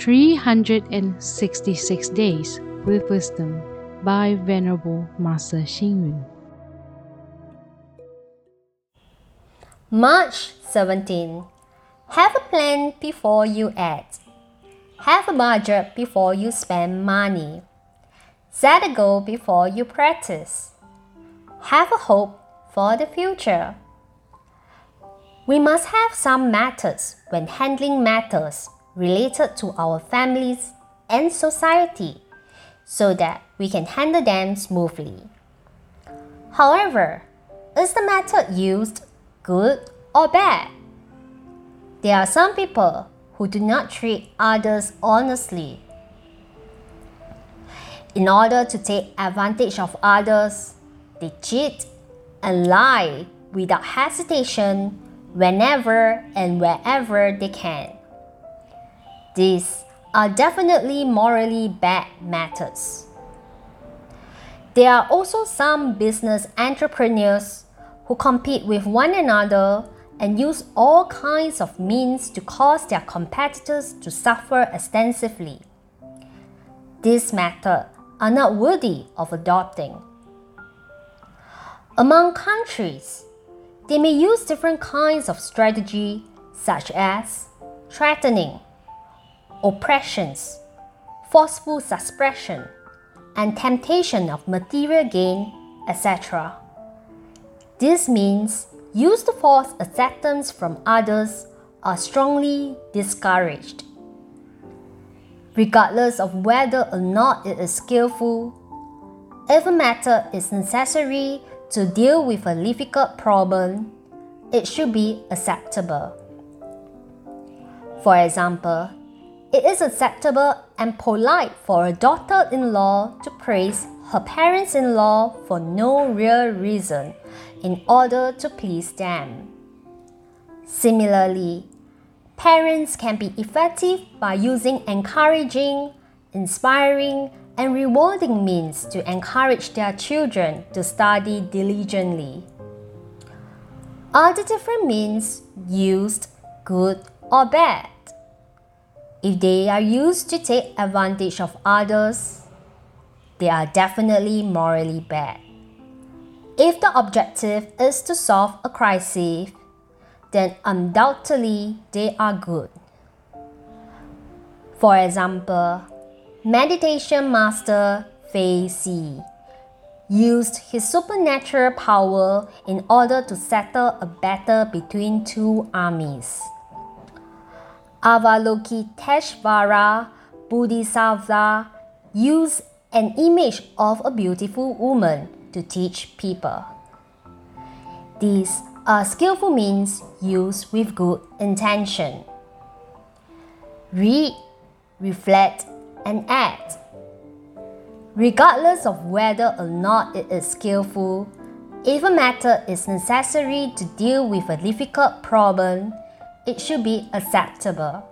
366 Days with Wisdom by Venerable Master Xing Yun. March 17. Have a plan before you act. Have a budget before you spend money. Set a goal before you practice. Have a hope for the future. We must have some methods when handling matters related to our families and society so that we can handle them smoothly. However, is the method used good or bad? There are some people who do not treat others honestly. In order to take advantage of others, they cheat and lie without hesitation whenever and wherever they can. These are definitely morally bad matters. There are also some business entrepreneurs who compete with one another and use all kinds of means to cause their competitors to suffer extensively. These methods are not worthy of adopting. Among countries, they may use different kinds of strategy such as threatening, oppressions, forceful suppression, and temptation of material gain, etc. This means used to force acceptance from others are strongly discouraged. Regardless of whether or not it is skillful, if a method is necessary to deal with a difficult problem, it should be acceptable. For example, it is acceptable and polite for a daughter in law to praise her parents in law for no real reason in order to please them. Similarly, parents can be effective by using encouraging, inspiring, and rewarding means to encourage their children to study diligently. Are the different means used good or bad? If they are used to take advantage of others, they are definitely morally bad. If the objective is to solve a crisis, then undoubtedly they are good. For example, meditation master Fei Si used his supernatural power in order to settle a battle between two armies. Avalokiteshvara Bodhisattva used an image of a beautiful woman to teach people. These are skillful means used with good intention. Read, reflect, and act. Regardless of whether or not it is skillful, if a method is necessary to deal with a difficult problem, it should be acceptable.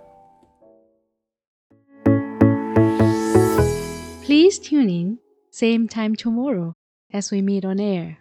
Please tune in, same time tomorrow as we meet on air.